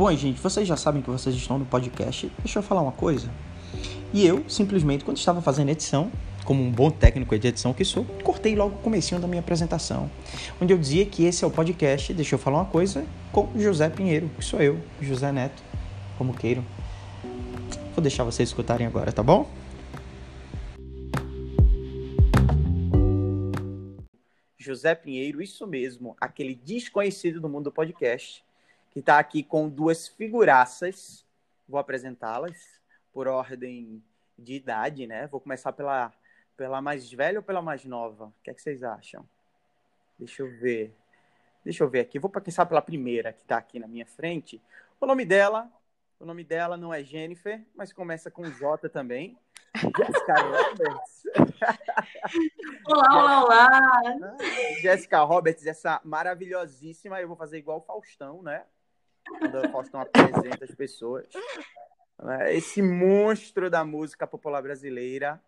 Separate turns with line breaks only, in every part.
Bom, gente, vocês já sabem que vocês estão no podcast. Deixa eu falar uma coisa. E eu, simplesmente, quando estava fazendo edição, como um bom técnico de edição que sou, cortei logo o comecinho da minha apresentação, onde eu dizia que esse é o podcast, deixa eu falar uma coisa, com José Pinheiro, que sou eu, José Neto, como queiram. Vou deixar vocês escutarem agora, tá bom? José Pinheiro, isso mesmo, aquele desconhecido do mundo do podcast, que está aqui com duas figuraças. Vou apresentá-las por ordem de idade, né? Vou começar pela pela mais velha ou pela mais nova? O que, é que vocês acham? Deixa eu ver. Deixa eu ver aqui. Vou começar pela primeira que está aqui na minha frente. O nome dela, o nome dela não é Jennifer, mas começa com J também. Jessica Roberts.
Olá, olá, olá.
Jessica Roberts, essa maravilhosíssima. Eu vou fazer igual o Faustão, né? Quando o Faustão apresenta as pessoas. Esse monstro da música popular brasileira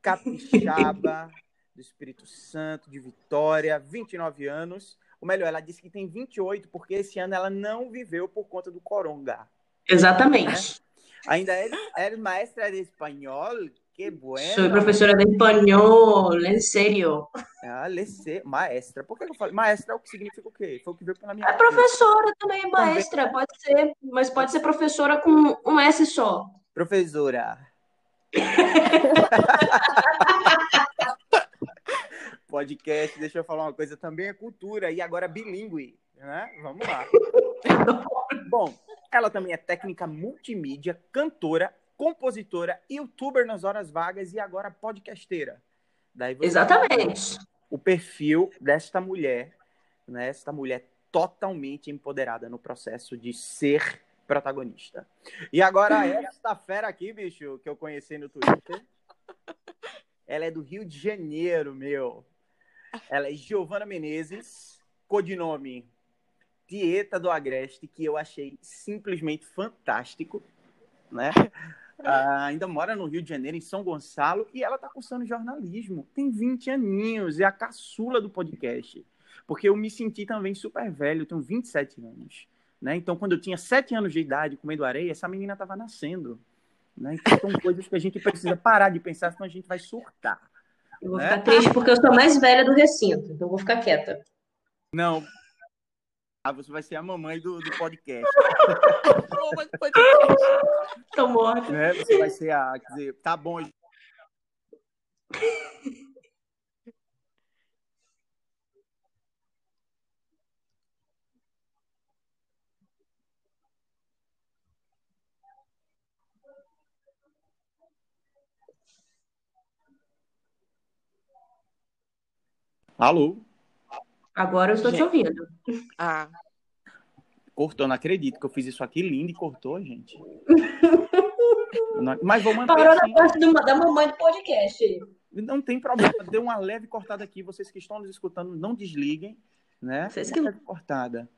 capixaba, do Espírito Santo, de Vitória, 29 anos. O melhor, ela disse que tem 28, porque esse ano ela não viveu por conta do coronga.
Exatamente.
Né? Ainda é, é maestra de espanhol, que bueno.
Sou professora de espanhol, em sério.
Ah, lece, maestra. Por que eu falei? Maestra é o que significa o quê? Foi o que veio pela minha
É professora também, maestra, também. pode ser, mas pode ser professora com um S só.
Professora. Podcast, deixa eu falar uma coisa, também é cultura e agora bilíngue, né? Vamos lá. Bom, ela também é técnica multimídia, cantora, compositora, youtuber nas horas vagas e agora podcasteira.
Daí Exatamente.
O perfil desta mulher, né? Esta mulher totalmente empoderada no processo de ser protagonista. E agora, esta fera aqui, bicho, que eu conheci no Twitter, ela é do Rio de Janeiro, meu. Ela é Giovana Menezes, codinome Tieta do Agreste, que eu achei simplesmente fantástico, né? Ah, ainda mora no Rio de Janeiro, em São Gonçalo, e ela está cursando jornalismo. Tem 20 aninhos, é a caçula do podcast. Porque eu me senti também super velho, tenho 27 anos. Né? Então, quando eu tinha sete anos de idade comendo areia, essa menina estava nascendo. Né? Então, são coisas que a gente precisa parar de pensar, senão a gente vai surtar.
Eu vou né? ficar triste porque eu sou mais velha do recinto, então vou ficar quieta.
Não. Ah, você vai ser a mamãe do, do podcast.
Tô morta.
Né? Você vai ser a. Quer dizer, tá bom. Alô?
Agora eu estou gente. te ouvindo.
Ah. Cortou, não acredito que eu fiz isso aqui lindo e cortou, gente. Mas vou manter.
Parou assim. na parte do, da mamãe do podcast.
Não tem problema, deu uma leve cortada aqui. Vocês que estão nos escutando, não desliguem, né?
Vocês que...
Leve cortada.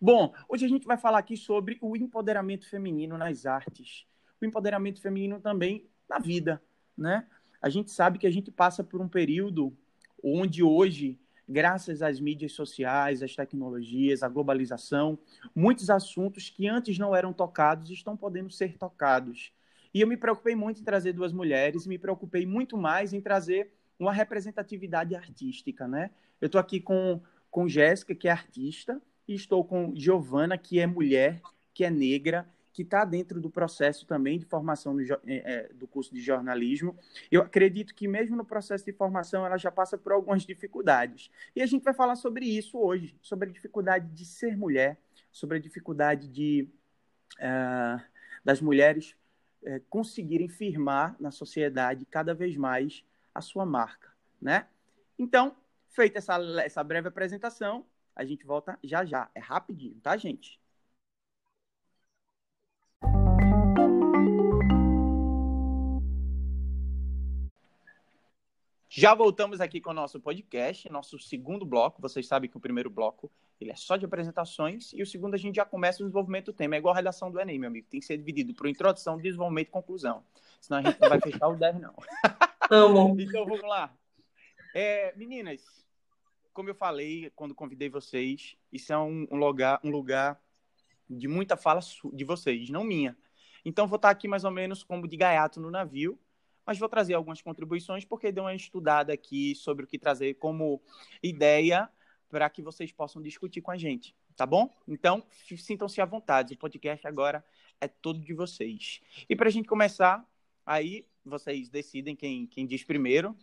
Bom, hoje a gente vai falar aqui sobre o empoderamento feminino nas artes. O empoderamento feminino também na vida, né? A gente sabe que a gente passa por um período onde hoje, graças às mídias sociais, às tecnologias, à globalização, muitos assuntos que antes não eram tocados estão podendo ser tocados. E eu me preocupei muito em trazer duas mulheres, me preocupei muito mais em trazer uma representatividade artística, né? Eu estou aqui com, com Jéssica, que é artista, e estou com Giovana, que é mulher, que é negra, que está dentro do processo também de formação do, é, do, curso de jornalismo. Eu acredito que mesmo no processo de formação ela já passa por algumas dificuldades. E a gente vai falar sobre isso hoje, sobre a dificuldade de ser mulher, sobre a dificuldade de uh, das mulheres uh, conseguirem firmar na sociedade cada vez mais a sua marca, né? Então, feita essa, essa breve apresentação, a gente volta já já. É rapidinho, tá, gente? Já voltamos aqui com o nosso podcast, nosso segundo bloco. Vocês sabem que o primeiro bloco ele é só de apresentações e o segundo a gente já começa o desenvolvimento do tema. É igual a redação do Enem, meu amigo. Tem que ser dividido por introdução, desenvolvimento e conclusão. Senão a gente não vai fechar o 10, não.
Amo.
então vamos lá. É, meninas, como eu falei quando convidei vocês, isso é um, um lugar, um lugar de muita fala de vocês, não minha. Então, vou estar aqui mais ou menos como de gaiato no navio, mas vou trazer algumas contribuições porque dei uma estudada aqui sobre o que trazer como ideia para que vocês possam discutir com a gente, tá bom? Então, sintam-se à vontade. O podcast agora é todo de vocês. E para a gente começar, aí vocês decidem quem, quem diz primeiro.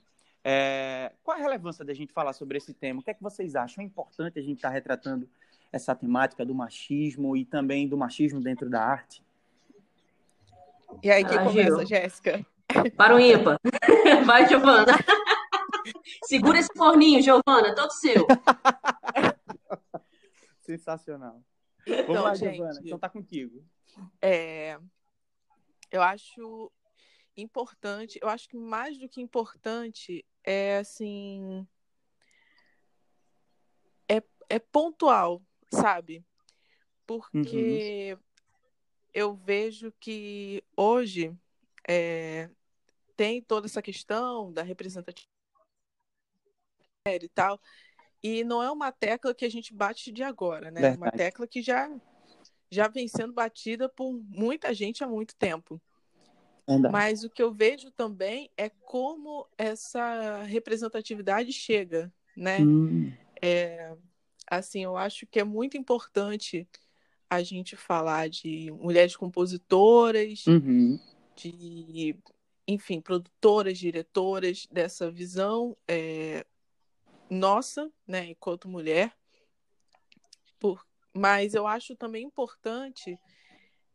É, qual a relevância da gente falar sobre esse tema? O que é que vocês acham? É importante a gente estar tá retratando essa temática do machismo e também do machismo dentro da arte?
E aí, quem ah, começa, Jéssica?
Para o ímpar. Vai, Giovana. Segura esse forninho, Giovana, todo seu.
Sensacional. Então, Vamos lá, gente, Giovana, então tá contigo.
É, eu acho importante, eu acho que mais do que importante é assim é, é pontual, sabe? Porque uhum. eu vejo que hoje é, tem toda essa questão da representatividade e tal. E não é uma tecla que a gente bate de agora, né? É uma tecla que já, já vem sendo batida por muita gente há muito tempo. Verdade. Mas o que eu vejo também é como essa representatividade chega, né? Hum. É, assim, eu acho que é muito importante a gente falar de mulheres compositoras, uhum de, enfim, produtoras, diretoras, dessa visão é, nossa, né, enquanto mulher. Por, mas eu acho também importante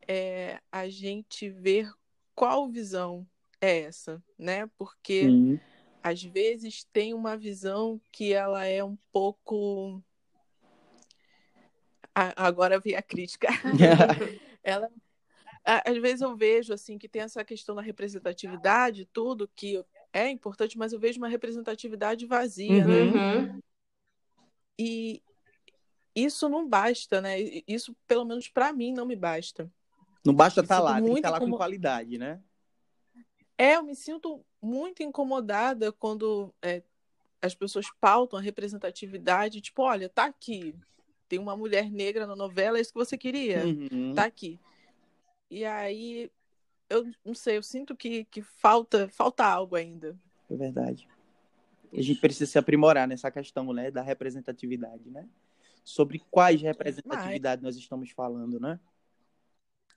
é, a gente ver qual visão é essa, né? Porque Sim. às vezes tem uma visão que ela é um pouco agora vi a crítica. ela às vezes eu vejo assim que tem essa questão da representatividade, tudo que é importante, mas eu vejo uma representatividade vazia, né? uhum. né? E isso não basta, né? Isso, pelo menos para mim, não me basta.
Não basta estar tá lá, tem que estar tá lá com qualidade, né?
É, eu me sinto muito incomodada quando é, as pessoas pautam a representatividade, tipo, olha, tá aqui, tem uma mulher negra na novela, é isso que você queria, uhum. tá aqui. E aí, eu não sei, eu sinto que, que falta, falta algo ainda.
É verdade. A gente precisa se aprimorar nessa questão, né, da representatividade, né? Sobre quais representatividades Mas... nós estamos falando, né?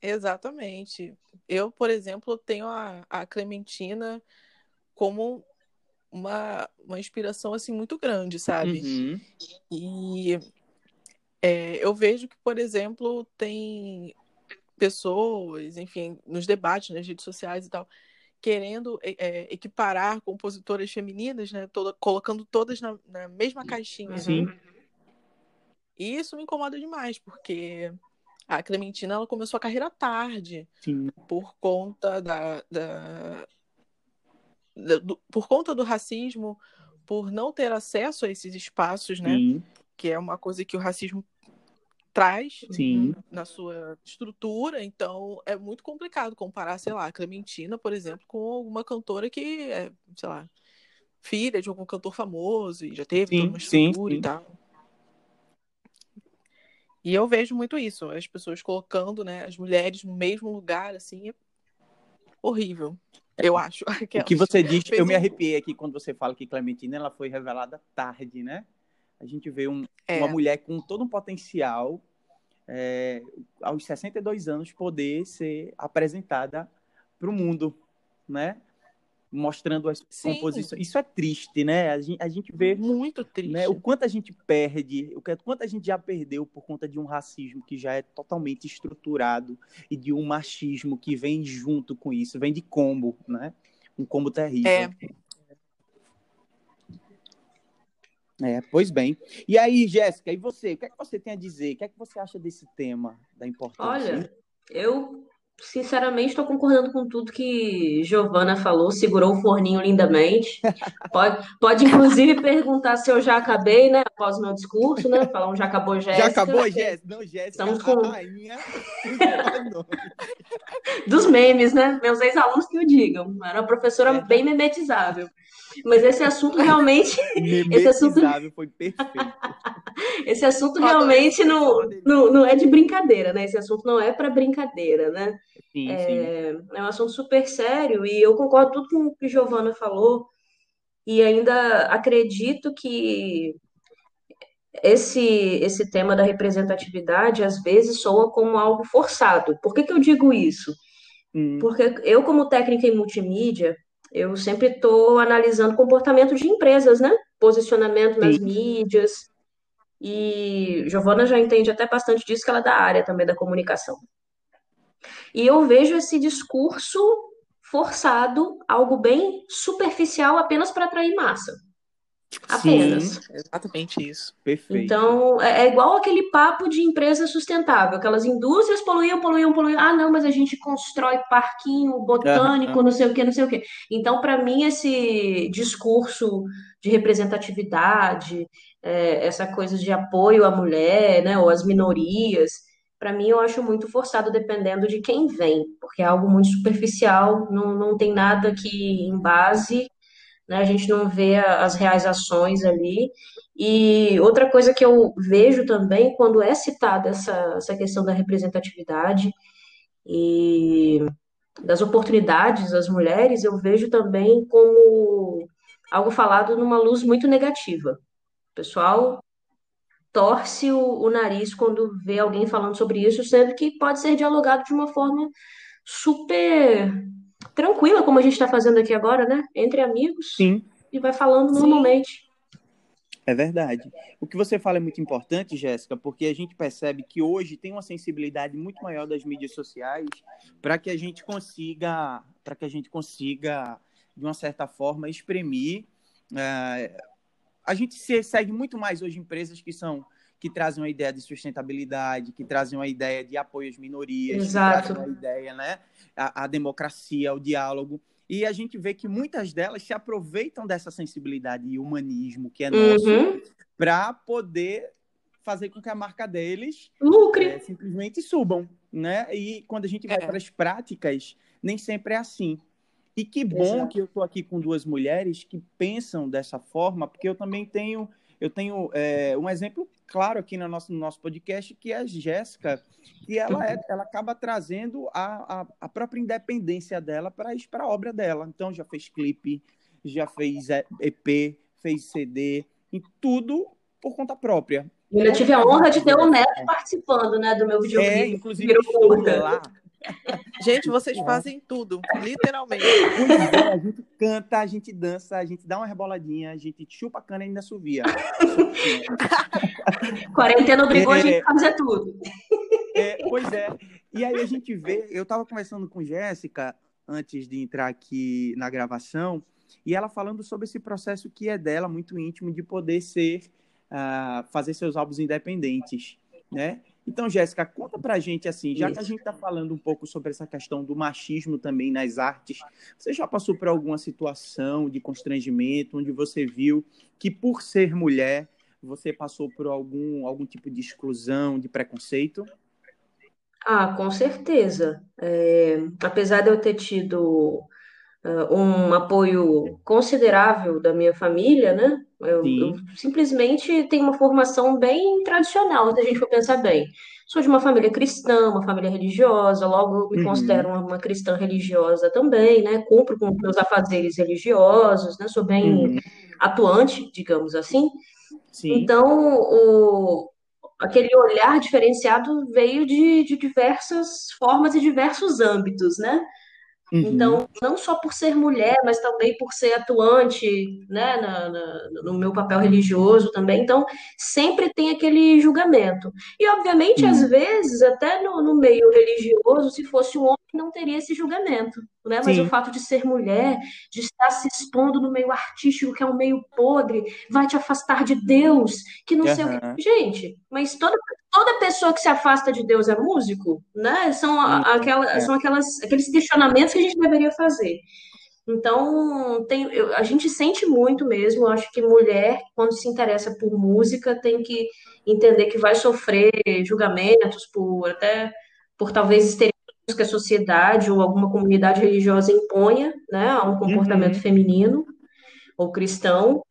Exatamente. Eu, por exemplo, tenho a, a Clementina como uma, uma inspiração assim muito grande, sabe? Uhum. E é, eu vejo que, por exemplo, tem pessoas, enfim, nos debates nas redes sociais e tal, querendo é, equiparar compositoras femininas, né, toda, colocando todas na, na mesma caixinha. Sim. Né? E isso me incomoda demais, porque a Clementina ela começou a carreira tarde, Sim. por conta da, da, da do, por conta do racismo, por não ter acesso a esses espaços, né? Sim. Que é uma coisa que o racismo traz Sim. na sua estrutura, então é muito complicado comparar, sei lá, a Clementina, por exemplo, com alguma cantora que é, sei lá, filha de algum cantor famoso e já teve sim, toda uma estrutura sim, sim. e tal. E eu vejo muito isso, as pessoas colocando, né, as mulheres no mesmo lugar, assim, é horrível. Eu acho.
O que você diz, eu me arrepiei aqui quando você fala que Clementina ela foi revelada tarde, né? A gente vê um, é. uma mulher com todo um potencial, é, aos 62 anos, poder ser apresentada para o mundo, né? Mostrando as Sim. composições. Isso é triste, né? A gente, a gente vê.
Muito triste.
Né, o quanto a gente perde, o quanto a gente já perdeu por conta de um racismo que já é totalmente estruturado e de um machismo que vem junto com isso, vem de combo, né? Um combo terrível. É. É, pois bem. E aí, Jéssica, e você? O que é que você tem a dizer? O que é que você acha desse tema, da importância?
Olha, eu sinceramente estou concordando com tudo que Giovana falou, segurou o forninho lindamente. Pode, pode inclusive perguntar se eu já acabei, né? Após o meu discurso, né? Falar um já acabou, Jéssica.
Já acabou, Jéssica? Não, Jéssica, Estamos com... rainha
dos memes, né? Meus ex-alunos que o digam. Era uma professora é. bem memetizável. Mas esse assunto realmente. esse assunto
foi perfeito.
Esse assunto realmente não, não, não é de brincadeira, né? Esse assunto não é para brincadeira, né?
Sim, sim.
É, é um assunto super sério e eu concordo tudo com o que Giovana falou e ainda acredito que esse, esse tema da representatividade às vezes soa como algo forçado. Por que que eu digo isso?
Hum,
Porque eu, como técnica em multimídia, eu sempre estou analisando comportamento de empresas, né? Posicionamento nas
sim,
mídias. E Giovana já entende até bastante disso, que ela é da área também da comunicação. E eu vejo esse discurso forçado, algo bem superficial apenas para atrair massa.
sim,
Apenas.
Exatamente isso.
perfeito.
Então, é, é igual aquele papo de empresa sustentável, aquelas indústrias poluíam, poluíam, poluíam. Ah, não, mas a gente constrói parquinho botânico,
Aham,
não sei o quê, não sei o quê. Então, para mim, esse discurso de representatividade, é, essa coisa de apoio à mulher, né, ou às minorias, para mim eu acho muito forçado, dependendo de quem vem, porque é algo muito superficial, não, não tem nada que embase né? A gente não vê as reais ações ali. E outra coisa que eu vejo também, quando é citada essa, essa questão da representatividade e das oportunidades das mulheres, eu vejo também como algo falado numa luz muito negativa. O pessoal torce o, o nariz quando vê alguém falando sobre isso, sendo que pode ser dialogado de uma forma super tranquila, como a gente está fazendo aqui agora, né? Entre amigos,
sim,
e vai falando normalmente.
é verdade. O que você fala é muito importante, Jéssica, porque a gente percebe que hoje tem uma sensibilidade muito maior das mídias sociais para que a gente consiga, para que a gente consiga, de uma certa forma, exprimir. eh, a gente se- segue muito mais hoje empresas que são que trazem uma ideia de sustentabilidade, que trazem uma ideia de apoio às minorias, que trazem uma
Exato.
ideia, né, a, a democracia, o diálogo. E a gente vê que muitas delas se aproveitam dessa sensibilidade e humanismo que é nosso
Uhum.
para poder fazer com que a marca deles
Lucre.
é, simplesmente subam, né? E quando a gente vai
É.
para as práticas, nem sempre é assim. E que bom
Exato.
que eu estou aqui com duas mulheres que pensam dessa forma, porque eu também tenho, eu tenho é, um exemplo claro aqui no nosso, no nosso podcast, que é a Jéssica, que ela, é, ela acaba trazendo a, a, a própria independência dela para a obra dela. Então, já fez clipe, já fez é, EP, fez CD, e tudo por conta própria.
Eu tive a
a
honra de ter um
vê?
neto participando, né, do meu
É,
videoclipe.
inclusive
Virou
estou lá.
Gente, vocês fazem tudo, literalmente.
É, a gente canta, a gente dança, a gente dá uma reboladinha, a gente chupa a cana e ainda assovia.
Quarentena obrigou a
É.
gente a fazer tudo.
É, pois é. E aí a gente vê, eu estava conversando com Jéssica antes de entrar aqui na gravação, e ela falando sobre esse processo que é dela, muito íntimo, de poder ser, ah, fazer seus álbuns independentes, né? Então, Jéssica, conta pra gente, assim, já que a
Isso.
gente está falando um pouco sobre essa questão do machismo também nas artes, você já passou por alguma situação de constrangimento, onde você viu que, por ser mulher, você passou por algum, algum tipo de exclusão, de preconceito?
Ah, com certeza. É, apesar de eu ter tido um apoio considerável da minha família, né? Eu, eu
Sim.
simplesmente tenho uma formação bem tradicional, se a gente for pensar bem. Sou de uma família cristã, uma família religiosa, logo me considero
Uhum.
uma, uma cristã religiosa também, né? Cumpro com meus afazeres religiosos, né? Sou bem
Uhum.
atuante, digamos assim.
Sim.
Então, o, aquele olhar diferenciado veio de, de diversas formas e diversos âmbitos, né?
Uhum.
Então, não só por ser mulher, mas também por ser atuante, né, na, na- no meu papel religioso também. Então, sempre tem aquele julgamento. E, obviamente, às
Sim.
vezes, até no, no meio religioso, se fosse um homem, não teria esse julgamento, né? Mas o
Sim.
fato de ser mulher, de estar se expondo no meio artístico, que é um meio podre, vai te afastar de Deus, que não sei o quê. Gente, mas toda toda pessoa que se afasta de Deus é músico, né? São, aquela,
É.
são aquelas, aqueles questionamentos que a gente deveria fazer. Então, tem, eu- a gente sente muito mesmo. Eu acho que mulher, quando se interessa por música, tem que entender que vai sofrer julgamentos por até por talvez que a sociedade ou alguma comunidade religiosa imponha, né, a um comportamento
Uhum.
feminino ou cristão.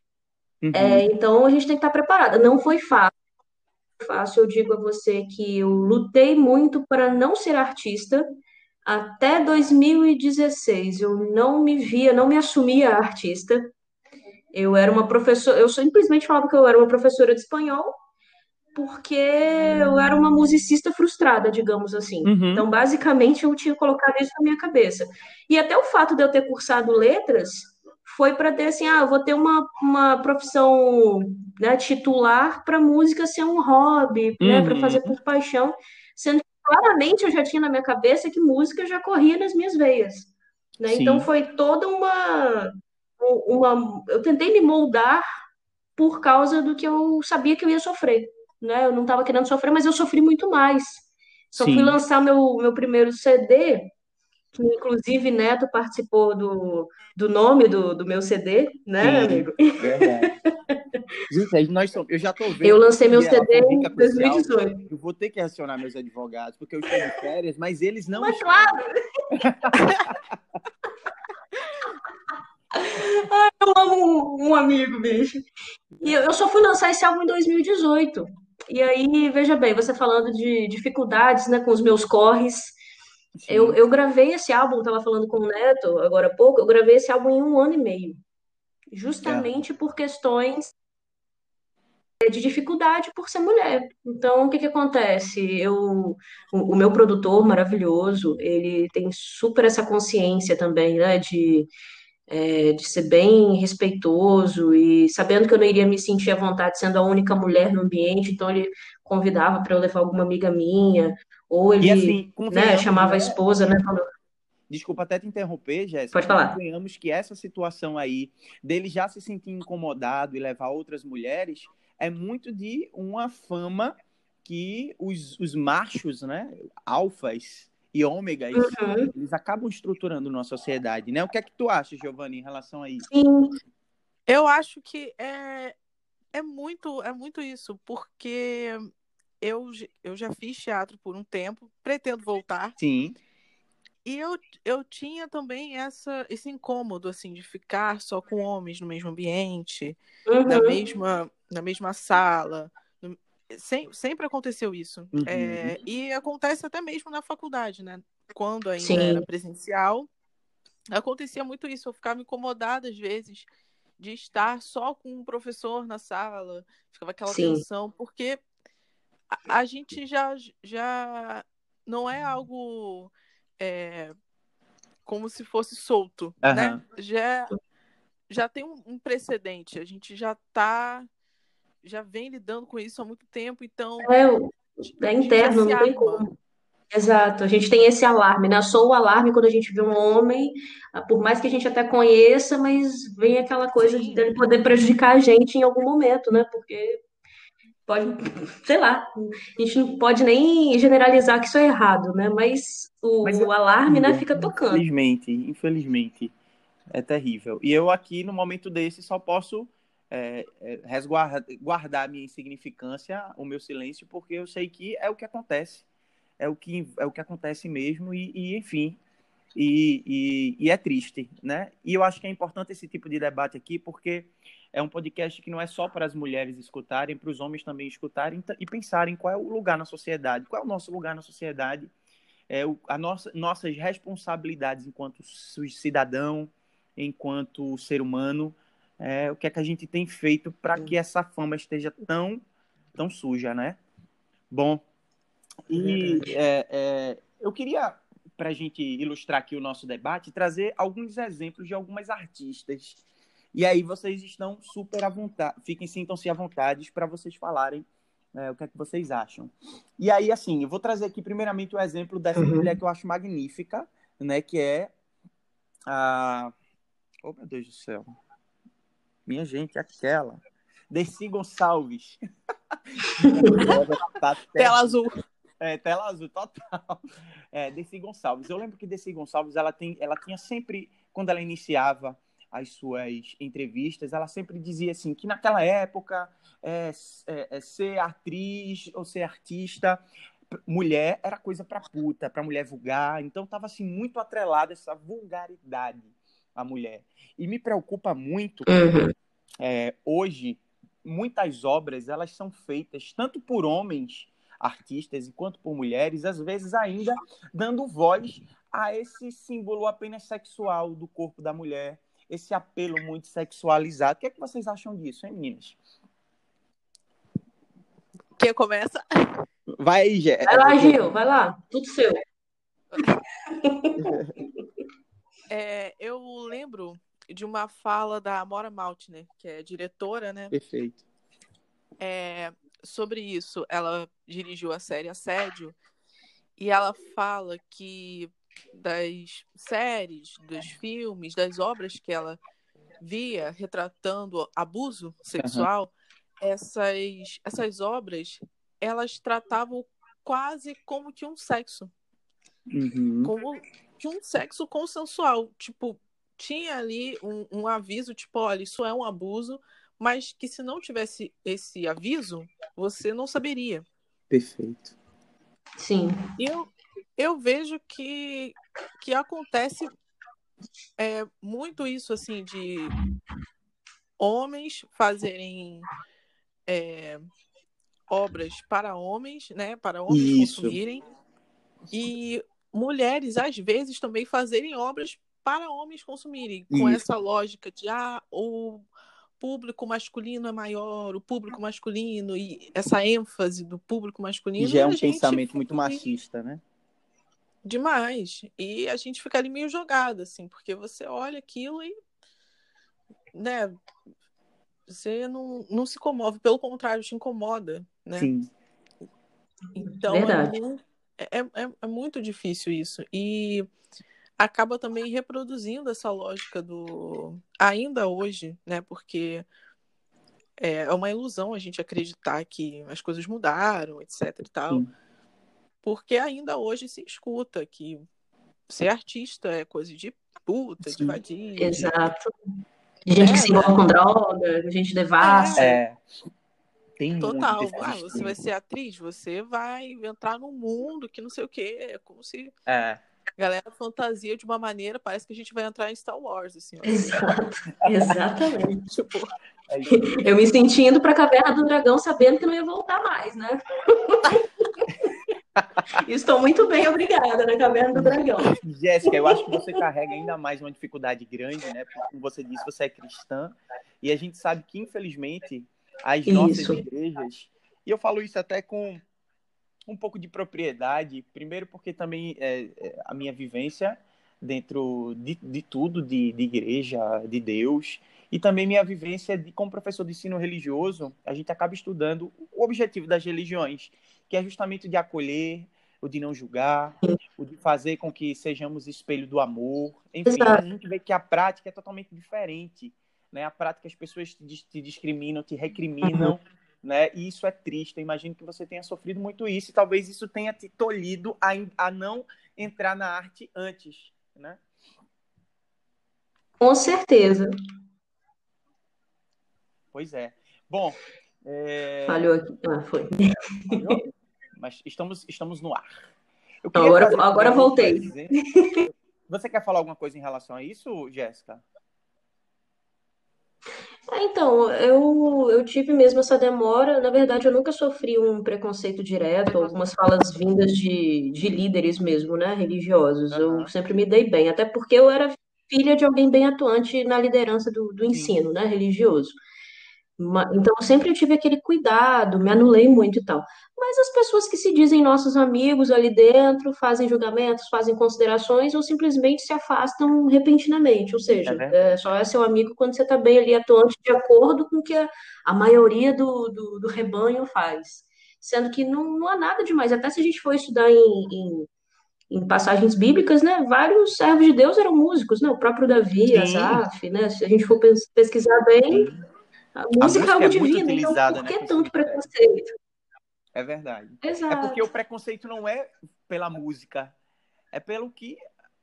É,
Uhum.
então, a gente tem que estar preparada. Não foi fácil. faço, eu digo a você que eu lutei muito para não ser artista até 2016. Eu não me via, não me assumia artista. Eu era uma professora, eu simplesmente falava que eu era uma professora de espanhol porque eu era uma musicista frustrada, digamos assim. Uhum. Então, basicamente, eu tinha colocado isso na minha cabeça. E até o fato de eu ter cursado letras foi para ter assim, ah, vou ter uma, uma profissão né, titular para música ser um hobby, uhum. né, para fazer por paixão, sendo que claramente eu já tinha na minha cabeça que música já corria nas minhas veias. Né? Então foi toda uma, uma. Eu tentei me moldar por causa do que eu sabia que eu ia sofrer né? Eu não estava querendo sofrer, mas eu sofri muito mais. Só Sim. fui lançar meu, meu primeiro CD, que inclusive Neto participou do, do nome do, do meu CD, né, Sim, amigo? Verdade.
Gente, nós somos, eu já tô vendo.
Eu lancei meu CD em 2018.
Eu vou ter que acionar meus advogados, porque eu estou de férias, mas eles não.
Mas claro! eu amo um, um amigo, bicho. E eu, eu só fui lançar esse álbum em 2018. E aí, veja bem, você falando de dificuldades, né, com os meus corres. Eu, eu gravei esse álbum, estava falando com o Neto agora há pouco, eu gravei esse álbum em um ano e meio. Justamente é. por questões de dificuldade por ser mulher. Então, o que que acontece? Eu, o, o meu produtor maravilhoso, ele tem super essa consciência também, né, de é, de ser bem respeitoso e sabendo que eu não iria me sentir à vontade sendo a única mulher no ambiente, então ele convidava para eu levar alguma amiga minha, ou ele assim, né, chamava a esposa, né?
Desculpa até te interromper, Jéssica.
Pode falar.
Convenhamos que essa situação aí, dele já se sentir incomodado e levar outras mulheres, é muito de uma fama que os, os machos, né, alfas, e ômegas, uhum. eles acabam estruturando nossa sociedade, né? O que é que tu acha, Giovanni, em relação a isso?
Sim. Eu acho que é, é muito é muito isso, porque eu, eu já fiz teatro por um tempo, pretendo voltar.
Sim.
E eu, eu tinha também essa, esse incômodo, assim, de ficar só com homens no mesmo ambiente, uhum. na, mesma, na mesma sala, sem, sempre aconteceu isso. Uhum. É, e acontece até mesmo na faculdade, né? Quando ainda Sim. era presencial, acontecia muito isso. Eu ficava incomodada às vezes de estar só com um professor na sala, ficava aquela Sim. tensão, porque a, a, gente já, já não é algo é, como se fosse solto, uhum. né? Já, já tem um, um precedente, a gente já está já vem lidando com isso há muito tempo, então.
É, é interno, não tem como. Exato, a gente tem esse alarme, né? Só o alarme quando a gente vê um homem, ah, por mais que a gente até conheça, mas vem aquela coisa Sim. de ele poder prejudicar a gente em algum momento, né? Porque pode, sei lá, a gente não pode nem generalizar que isso é errado, né? Mas o, mas o alarme, né, fica tocando.
Infelizmente, infelizmente, é terrível. E eu aqui, no momento desse, só posso é, é, resguardar guardar minha insignificância, o meu silêncio, porque eu sei que é o que acontece. É o que, é o que acontece mesmo, e, e enfim. E, e, e, é triste, né? E eu acho que é importante esse tipo de debate aqui, porque é um podcast que não é só para as mulheres escutarem, para os homens também escutarem e pensarem qual é o lugar na sociedade, qual é o nosso lugar na sociedade, é o, a nossa, nossas responsabilidades enquanto cidadão, enquanto ser humano, é, o que é que a gente tem feito para que essa fama esteja tão, tão suja, né? Bom, e é, é, eu queria, para a gente ilustrar aqui o nosso debate, trazer alguns exemplos de algumas artistas. E aí vocês estão super à vontade, fiquem, sintam-se à vontade para vocês falarem é, o que é que vocês acham. E aí, assim, eu vou trazer aqui primeiramente o exemplo dessa uhum. mulher que eu acho magnífica, né? Que é a... Oh, meu Deus do céu. Minha gente, aquela. Desi Gonçalves.
tela azul.
É, tela azul, total. É, Desi Gonçalves. Eu lembro que Desi Gonçalves, ela, tem, ela tinha sempre, quando ela iniciava as suas entrevistas, ela sempre dizia assim, que naquela época, é, é, é ser atriz ou ser artista, mulher era coisa para puta, para mulher vulgar. Então estava assim muito atrelada essa vulgaridade à mulher. E me preocupa muito uhum. é, hoje muitas obras elas são feitas tanto por homens artistas quanto por mulheres, às vezes ainda dando voz a esse símbolo apenas sexual do corpo da mulher, esse apelo muito sexualizado. O que é que vocês acham disso, hein, meninas?
Quem começa?
Vai aí, Gé.
Vai lá, Gil, vai lá. Tudo seu.
É, eu lembro de uma fala da Amora Maltner, que é diretora, né?
Perfeito.
É, sobre isso, ela dirigiu a série Assédio e ela fala que das séries, dos filmes, das obras que ela via retratando abuso sexual, uhum. essas, essas obras elas tratavam quase como que um sexo.
Uhum.
Como que um sexo consensual. Tipo, tinha ali um, um aviso, tipo, olha, isso é um abuso, mas que se não tivesse esse aviso, você não saberia.
Perfeito.
Sim.
E eu, eu vejo que, que acontece é, muito isso, assim, de homens fazerem é, obras para homens, né? Para homens isso. consumirem. E mulheres, às vezes, também fazerem obras para homens consumirem, com isso. essa lógica de ah, o público masculino é maior, o público masculino, e essa ênfase do público masculino.
Já é um pensamento muito machista, né?
Demais. E a gente fica ali meio jogada, assim, porque você olha aquilo e. né? Você não, não se comove, pelo contrário, te incomoda, né?
Sim.
Então é, é, é, é muito difícil isso. E acaba também reproduzindo essa lógica do ainda hoje, né? Porque é, é uma ilusão a gente acreditar que as coisas mudaram, etc e tal. Sim. Porque ainda hoje se escuta que ser artista é coisa de puta, Sim. de vadia.
Exato. De gente é, que se envolve com droga, de gente devassa.
É.
Tem Total. Ah, você vai ser atriz, você vai entrar num mundo que não sei o quê. É como se.
É
galera fantasia de uma maneira, parece que a gente vai entrar em Star Wars, assim.
Exato, exatamente. tipo, eu me sentindo para a Caverna do Dragão sabendo que não ia voltar mais, né? Estou muito bem, obrigada, na Caverna do Dragão.
Jéssica, eu acho que você carrega ainda mais uma dificuldade grande, né? Porque, como você disse, você é cristã, e a gente sabe que, infelizmente, as nossas isso. igrejas, e eu falo isso até com um pouco de propriedade, primeiro porque também é, é, a minha vivência dentro de, de tudo, de, de igreja, de Deus, e também minha vivência de, como professor de ensino religioso, a gente acaba estudando o objetivo das religiões, que é justamente o de acolher, o de não julgar, o de fazer com que sejamos espelho do amor. Enfim, Exato. a gente vê que a prática é totalmente diferente. Né? A prática as pessoas te, te discriminam, te recriminam, uhum né? E isso é triste. Eu imagino que você tenha sofrido muito isso e talvez isso tenha te tolhido a, a não entrar na arte antes, né?
Com certeza.
Pois é. Bom. É...
Falhou aqui. Ah, foi.
Falhou? Mas estamos, estamos no ar.
Agora, agora voltei.
Você quer falar alguma coisa em relação a isso, Jéssica?
Então, eu, eu tive mesmo essa demora. Na verdade, eu nunca sofri um preconceito direto, algumas falas vindas de, de líderes mesmo, né, religiosos. Eu sempre me dei bem, até porque eu era filha de alguém bem atuante na liderança do, do ensino, né, religioso. Então, eu sempre tive aquele cuidado, me anulei muito e tal. Mas as pessoas que se dizem nossos amigos ali dentro fazem julgamentos, fazem considerações ou simplesmente se afastam repentinamente. Ou seja, é, é só é seu amigo quando você está bem ali atuante de acordo com o que a, a maioria do, do, do, rebanho faz. Sendo que não, não há nada demais. Até se a gente for estudar em, em, em, passagens bíblicas, né? Vários servos de Deus eram músicos, né? O próprio Davi, Asaf, né? Se a gente for pesquisar bem. A música, a música é algo é divino, então por que né, tanto preconceito?
É verdade.
Exato.
É porque o preconceito não é pela música, é pelo que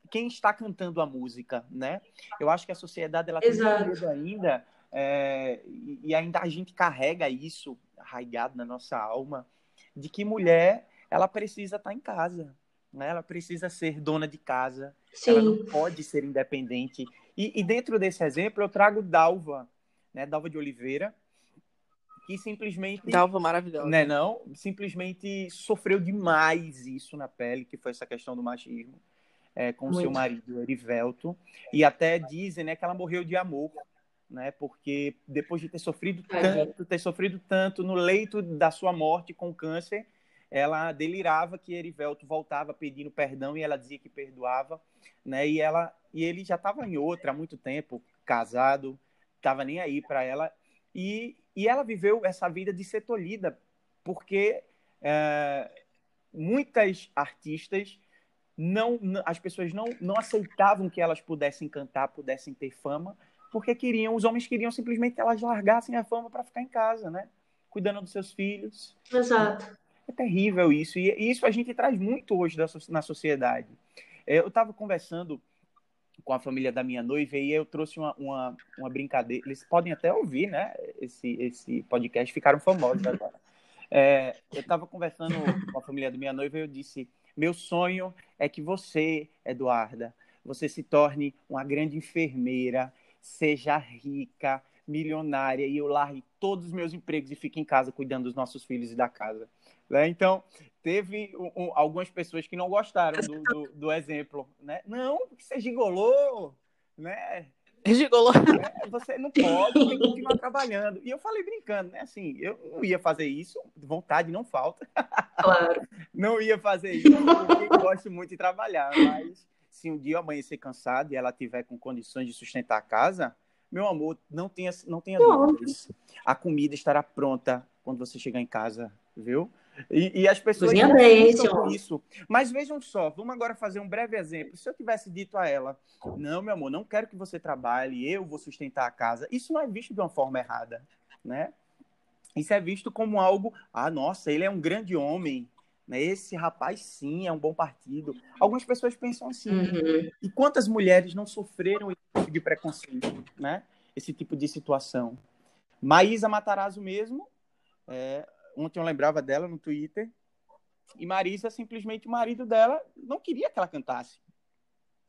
quem está cantando a música, né? Eu acho que a sociedade ela tem medo ainda é, e ainda a gente carrega isso arraigado na nossa alma de que mulher ela precisa estar em casa, né? Ela precisa ser dona de casa,
Sim.
ela não pode ser independente. E, e dentro desse exemplo eu trago Dalva, né, Dalva de Oliveira, que simplesmente.
Dalva maravilhosa.
Né, não? Simplesmente sofreu demais isso na pele, que foi essa questão do machismo, é, com o seu marido, Erivelto. E até dizem né, que ela morreu de amor, né? Porque depois de ter sofrido tanto, ter sofrido tanto no leito da sua morte com câncer, ela delirava que Erivelto voltava pedindo perdão e ela dizia que perdoava, né? E ela e ele já estava em outra há muito tempo, casado, estava nem aí para ela e, e ela viveu essa vida de ser tolhida, porque é, muitas artistas não, as pessoas não, não aceitavam que elas pudessem cantar, pudessem ter fama, porque queriam, os homens queriam simplesmente que elas largassem a fama para ficar em casa, né? Cuidando dos seus filhos.
Exato.
É terrível isso, e isso a gente traz muito hoje na sociedade. É, eu estava conversando com a família da minha noiva e eu trouxe uma, uma, uma brincadeira. Eles podem até ouvir, né? Esse, esse podcast, ficaram famosos agora. É, eu estava conversando com a família da minha noiva e eu disse: Meu sonho é que você, Eduarda, você se torne uma grande enfermeira, seja rica, milionária e eu largue todos os meus empregos e fique em casa cuidando dos nossos filhos e da casa. Né? Então, teve um, um, algumas pessoas que não gostaram do, do, do exemplo. Né? Não, porque você gigolô, né?
Gigolô.
É, você não pode, tem que continuar trabalhando. E eu falei brincando, né? Assim, eu não ia fazer isso, vontade não falta.
Claro.
não ia fazer isso, porque gosto muito de trabalhar. Mas se um dia eu amanhecer cansado e ela tiver com condições de sustentar a casa, meu amor, não tenha, não tenha dúvidas. A comida estará pronta quando você chegar em casa, viu? E, e as pessoas
não pensam
com isso. Mas vejam só, vamos agora fazer um breve exemplo. Se eu tivesse dito a ela, não, meu amor, não quero que você trabalhe, eu vou sustentar a casa, isso não é visto de uma forma errada, né? Isso é visto como algo, ah, nossa, ele é um grande homem, né? Esse rapaz sim é um bom partido. Algumas pessoas pensam assim.
Uhum.
E quantas mulheres não sofreram esse tipo de preconceito, né? Esse tipo de situação. Maísa Matarazzo mesmo, é, ontem eu lembrava dela no Twitter, e Marisa, simplesmente o marido dela não queria que ela cantasse.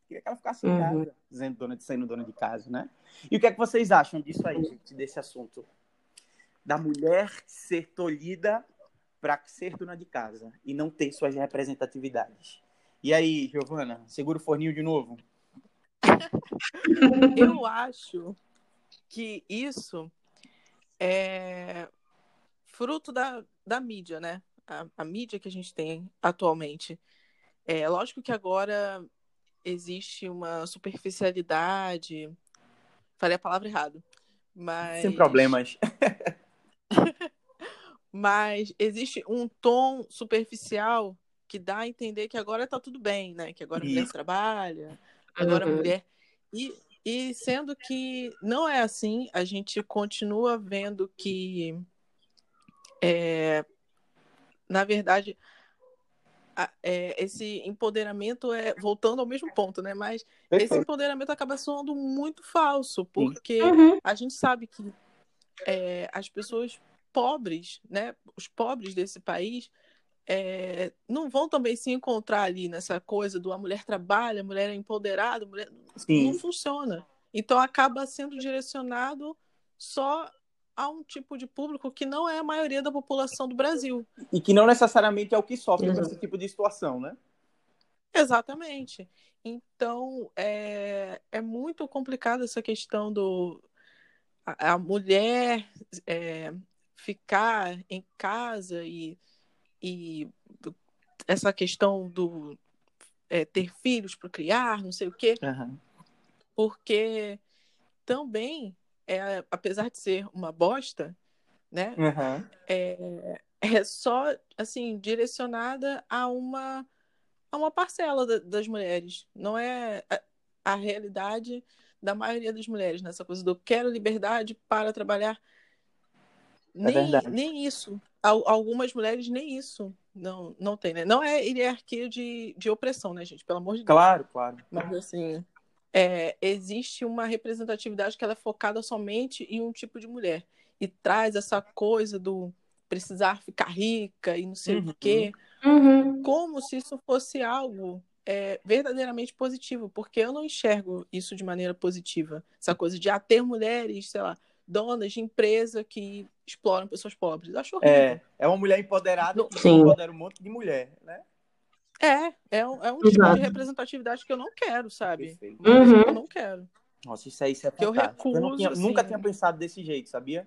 Queria que ela ficasse em casa, uhum. dizendo dona de, sendo dona de casa, né? E o que é que vocês acham disso aí, gente, desse assunto? Da mulher ser tolhida para ser dona de casa e não ter suas representatividades. E aí, Giovana, segura o forninho de novo?
Eu acho que isso é fruto da, da mídia, né? A, a mídia que a gente tem atualmente. É lógico que agora existe uma superficialidade. Falei a palavra errado. Mas...
Sem problemas.
Mas existe um tom superficial que dá a entender que agora tá tudo bem, né? Que agora a mulher trabalha, agora a uhum. mulher. E, e sendo que não é assim, a gente continua vendo que é, na verdade, a, é, esse empoderamento é voltando ao mesmo ponto, né? Mas esse empoderamento acaba soando muito falso, porque uhum. a gente sabe que é, as pessoas pobres, né? Os pobres desse país é, não vão também se encontrar ali nessa coisa do a mulher trabalha, a mulher é empoderada, a mulher Sim. não funciona. Então acaba sendo direcionado só a um tipo de público que não é a maioria da população do Brasil.
E que não necessariamente é o que sofre com esse tipo de situação, né?
Exatamente. Então, é, é muito complicada essa questão do a, a mulher é, ficar em casa e, e essa questão do é, ter filhos para criar, não sei o quê.
Uhum.
Porque também é, apesar de ser uma bosta, né?
Uhum.
É, é só assim direcionada a uma a uma parcela da, das mulheres. Não é a, a, realidade da maioria das mulheres nessa coisa do quero liberdade para trabalhar.
Nem,
é nem isso. Algumas mulheres nem isso não, não tem, né? Não é hierarquia de, de opressão, né, gente? Pelo amor de
Deus. Claro, claro.
Mas assim, é, existe uma representatividade que ela é focada somente em um tipo de mulher e traz essa coisa do precisar ficar rica e não sei uhum. o quê,
uhum.
como se isso fosse algo é, verdadeiramente positivo, porque eu não enxergo isso de maneira positiva. Essa coisa de ah, ter mulheres, sei lá, donas de empresa que exploram pessoas pobres. Acho horrível.
É, é uma mulher empoderada que Sim. empodera um monte de mulher, né?
É, é um, é um tipo de representatividade que eu não quero, sabe? Uhum. Eu não quero.
Nossa, isso aí isso é que eu recuso, eu tinha, assim... nunca tinha pensado desse jeito, sabia?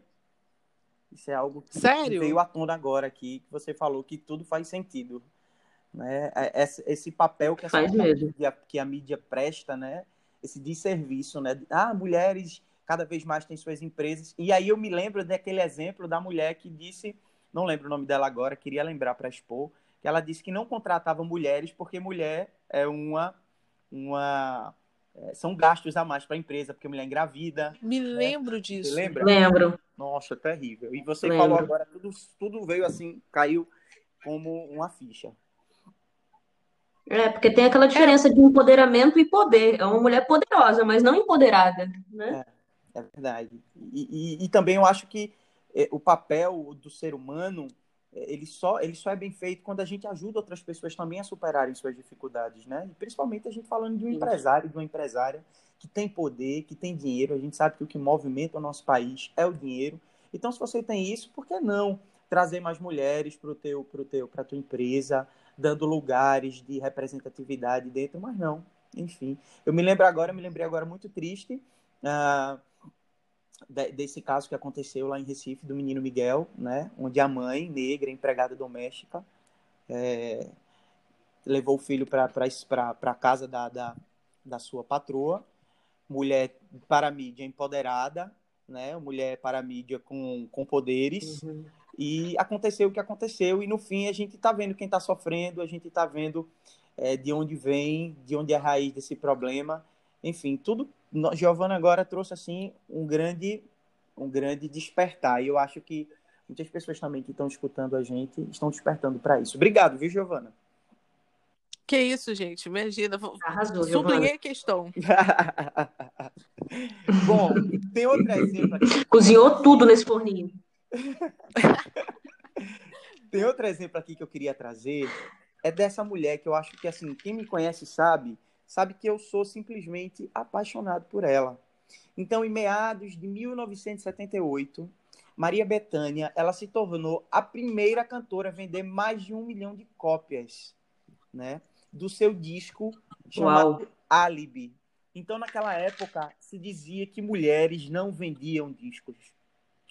Isso é algo que
Sério?
veio à tona agora aqui, que você falou que tudo faz sentido. Né? É, esse, esse papel que, essa mídia, que a mídia presta, né? Esse desserviço, né? Ah, mulheres cada vez mais têm suas empresas. E aí eu me lembro daquele exemplo da mulher que disse, não lembro o nome dela agora, queria lembrar para expor, que ela disse que não contratava mulheres porque mulher é uma uma é, são gastos a mais para a empresa, porque mulher engravida.
Me né? lembro disso. Você
lembra?
Lembro.
Nossa, terrível. E você lembro. falou agora, tudo, tudo veio assim, caiu como uma ficha.
É, porque tem aquela diferença é. de empoderamento e poder. É uma mulher poderosa, mas não empoderada, né?
É, é verdade. E, e, e, também eu acho que é, o papel do ser humano ele só, ele só é bem feito quando a gente ajuda outras pessoas também a superarem suas dificuldades, né? E principalmente a gente falando de um empresário, de uma empresária que tem poder, que tem dinheiro. A gente sabe que o que movimenta o nosso país é o dinheiro. Então, se você tem isso, por que não trazer mais mulheres para teu, pro teu, a tua empresa, dando lugares de representatividade dentro? Mas não, enfim. Eu me lembro agora, me lembrei agora muito triste. Uh, desse caso que aconteceu lá em Recife do menino Miguel, né, onde a mãe negra, empregada doméstica, é, levou o filho para a casa da, da, da, sua patroa, mulher para a mídia empoderada, né, mulher para a mídia com, com poderes, uhum. e aconteceu o que aconteceu, e no fim a gente está vendo quem está sofrendo, a gente está vendo é, de onde vem, de onde é a raiz desse problema, enfim, tudo Giovana agora trouxe assim um grande um grande despertar. E eu acho que muitas pessoas também que estão escutando a gente estão despertando para isso. Obrigado, viu, Giovana?
Que isso, gente. Imagina. Arrasou, Sublinhei a questão.
Bom, tem outro exemplo aqui.
Cozinhou tudo nesse forninho.
tem outro exemplo aqui que eu queria trazer. É dessa mulher que eu acho que, assim, quem me conhece sabe sabe que eu sou simplesmente apaixonado por ela. Então, em meados de 1978, Maria Bethânia ela se tornou a primeira cantora a vender mais de um milhão de cópias, né, do seu disco chamado Uau. Alibi. Então, naquela época, se dizia que mulheres não vendiam discos.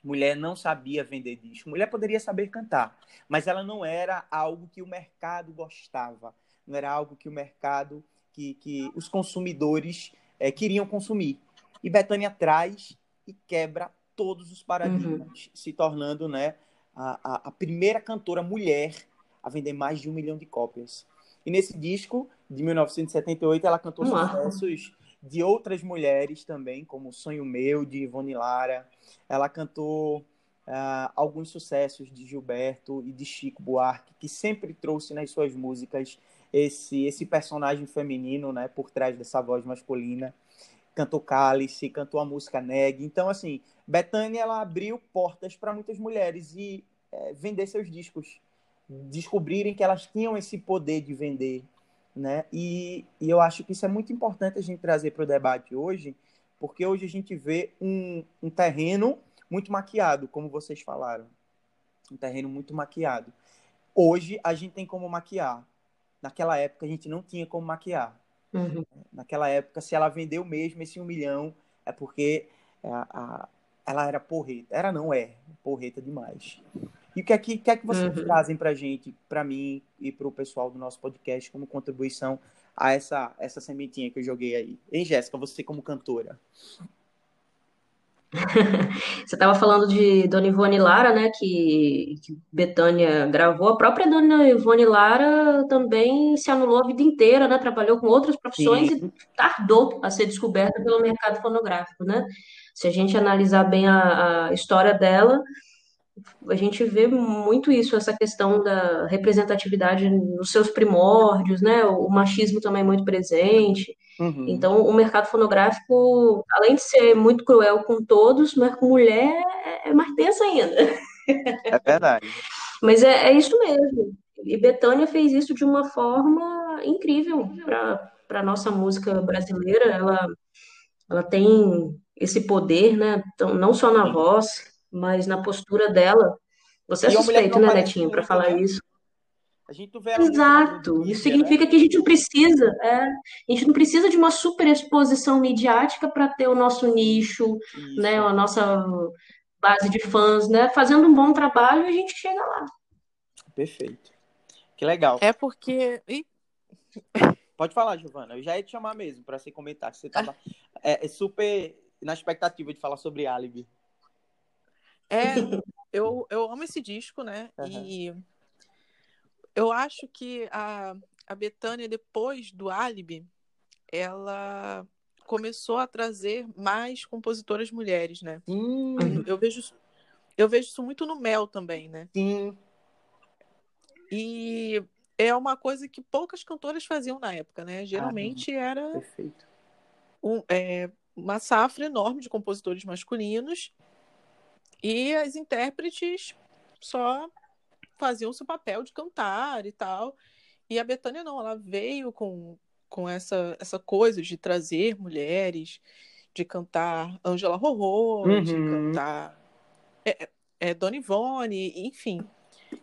Mulher não sabia vender disco. Mulher poderia saber cantar, mas ela não era algo que o mercado gostava. Não era algo que o mercado que, que os consumidores é, queriam consumir. E Betânia traz e quebra todos os paradigmas, uhum. se tornando né, a, a, primeira cantora mulher a vender mais de um milhão de cópias. E nesse disco, de 1978, ela cantou sucessos de outras mulheres também, como Sonho Meu, de Ivone Lara. Ela cantou uh, alguns sucessos de Gilberto e de Chico Buarque, que sempre trouxe nas suas músicas esse esse personagem feminino, né, por trás dessa voz masculina. Cantou Cálice, cantou a música Neg. Então, assim, Bethânia, ela abriu portas para muitas mulheres e é, vender seus discos, descobrirem que elas tinham esse poder de vender, né? E, e eu acho que isso é muito importante a gente trazer para o debate hoje, porque hoje a gente vê um, um terreno muito maquiado, como vocês falaram. Um terreno muito maquiado. Hoje a gente tem como maquiar naquela época a gente não tinha como maquiar. Uhum. Naquela época, se ela vendeu mesmo esse um milhão, é porque a, a, ela era porreta. Era não, é. Porreta demais. E o que é que, que, é que vocês uhum. trazem pra gente, pra mim e pro pessoal do nosso podcast como contribuição a essa, essa sementinha que eu joguei aí? Hein, Jéssica, você como cantora?
Você estava falando de Dona Ivone Lara, né? Que, que Betânia gravou. A própria Dona Ivone Lara também se anulou a vida inteira, né? Trabalhou com outras profissões Sim. e tardou a ser descoberta pelo mercado fonográfico, né? Se a gente analisar bem a, a história dela, a gente vê muito isso, essa questão da representatividade nos seus primórdios, né? O machismo também é muito presente. Uhum. Então, o mercado fonográfico, além de ser muito cruel com todos, mas com mulher é mais tenso ainda.
É verdade.
mas é, é isso mesmo. E Betânia fez isso de uma forma incrível para a nossa música brasileira. Ela, ela tem esse poder, né? Então, não só na voz, mas na postura dela. Você é suspeito, né, Netinho, para falar né? isso.
A gente vê
Exato. Mídia, Isso significa né? que a gente não precisa, é, a gente não precisa de uma super exposição midiática para ter o nosso nicho, Isso. né, a nossa base de fãs, né? Fazendo um bom trabalho, a gente chega lá.
Perfeito. Que legal.
É porque
Pode falar, Giovana. Eu já ia te chamar mesmo para você comentar. Você estava é, é super na expectativa de falar sobre Alibi.
É, eu, eu amo esse disco, né? Uhum. E eu acho que a, a Betânia, depois do Alibi, ela começou a trazer mais compositoras mulheres, né?
Hum.
Eu, vejo, eu vejo isso muito no Mel também, né?
Sim.
E é uma coisa que poucas cantoras faziam na época, né? Geralmente ah, era
perfeito.
Um, é, uma safra enorme de compositores masculinos e as intérpretes só faziam seu papel de cantar e tal. E a Betânia não, ela veio com, com essa, essa coisa de trazer mulheres, de cantar Angela Rorô, uhum. de cantar é, é, é, Dona Ivone, enfim.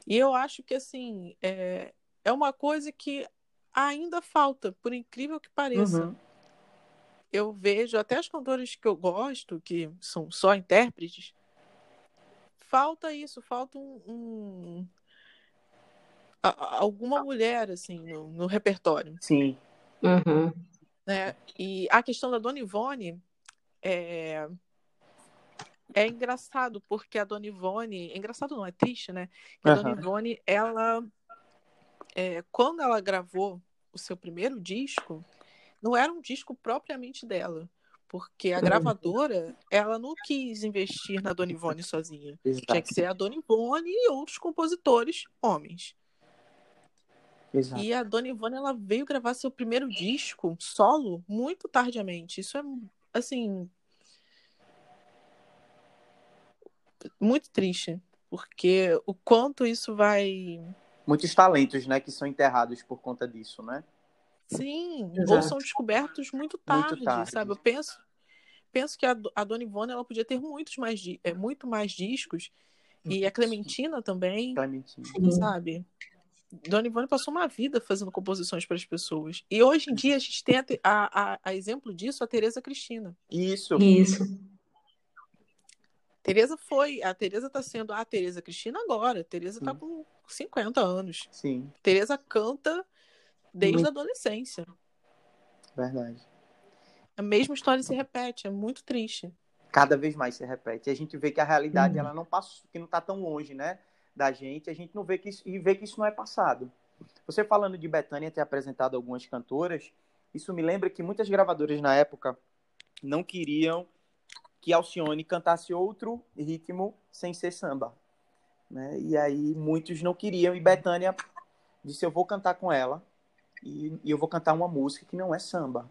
E eu acho que, assim, é, é uma coisa que ainda falta, por incrível que pareça. Uhum. Eu vejo até as cantoras que eu gosto, que são só intérpretes, falta isso, falta um, um a, alguma mulher assim no, no repertório.
Sim.
Uhum.
Né? E a questão da Dona Ivone é é engraçado porque a Dona Ivone, é engraçado não, é triste, né? Que a uhum. Dona Ivone, ela é, quando ela gravou o seu primeiro disco, não era um disco propriamente dela porque a gravadora ela não quis investir na Dona Ivone sozinha. Exato. Tinha que ser a Dona Ivone e outros compositores homens.
Exato.
E a Dona Ivone ela veio gravar seu primeiro disco solo muito tardiamente. Isso é assim muito triste, porque o quanto isso vai
muitos talentos, né, que são enterrados por conta disso, né?
Sim, Exato. ou são descobertos muito tarde, muito tarde, sabe? Eu penso, penso que a, a Dona Ivone ela podia ter muitos mais, é, muito mais discos. E a Clementina também,
Clementina.
sabe? Dona Ivone passou uma vida fazendo composições para as pessoas. E hoje em dia a gente tem a, a, a exemplo disso a Tereza Cristina.
Isso.
Isso.
Tereza foi, a Tereza está sendo a Tereza Cristina agora. A Tereza está com 50 anos.
Sim.
Tereza canta desde muito... a adolescência.
Verdade.
A mesma história se repete, é muito triste.
Cada vez mais se repete. E a gente vê que a realidade uhum. ela não passa, que não está tão longe, né, da gente. A gente não vê que isso, e vê que isso não é passado. Você falando de Betânia ter apresentado algumas cantoras, isso me lembra que muitas gravadoras na época não queriam que Alcione cantasse outro ritmo sem ser samba. Né? E aí muitos não queriam, e Betânia disse: Eu vou cantar com ela e, e eu vou cantar uma música que não é samba.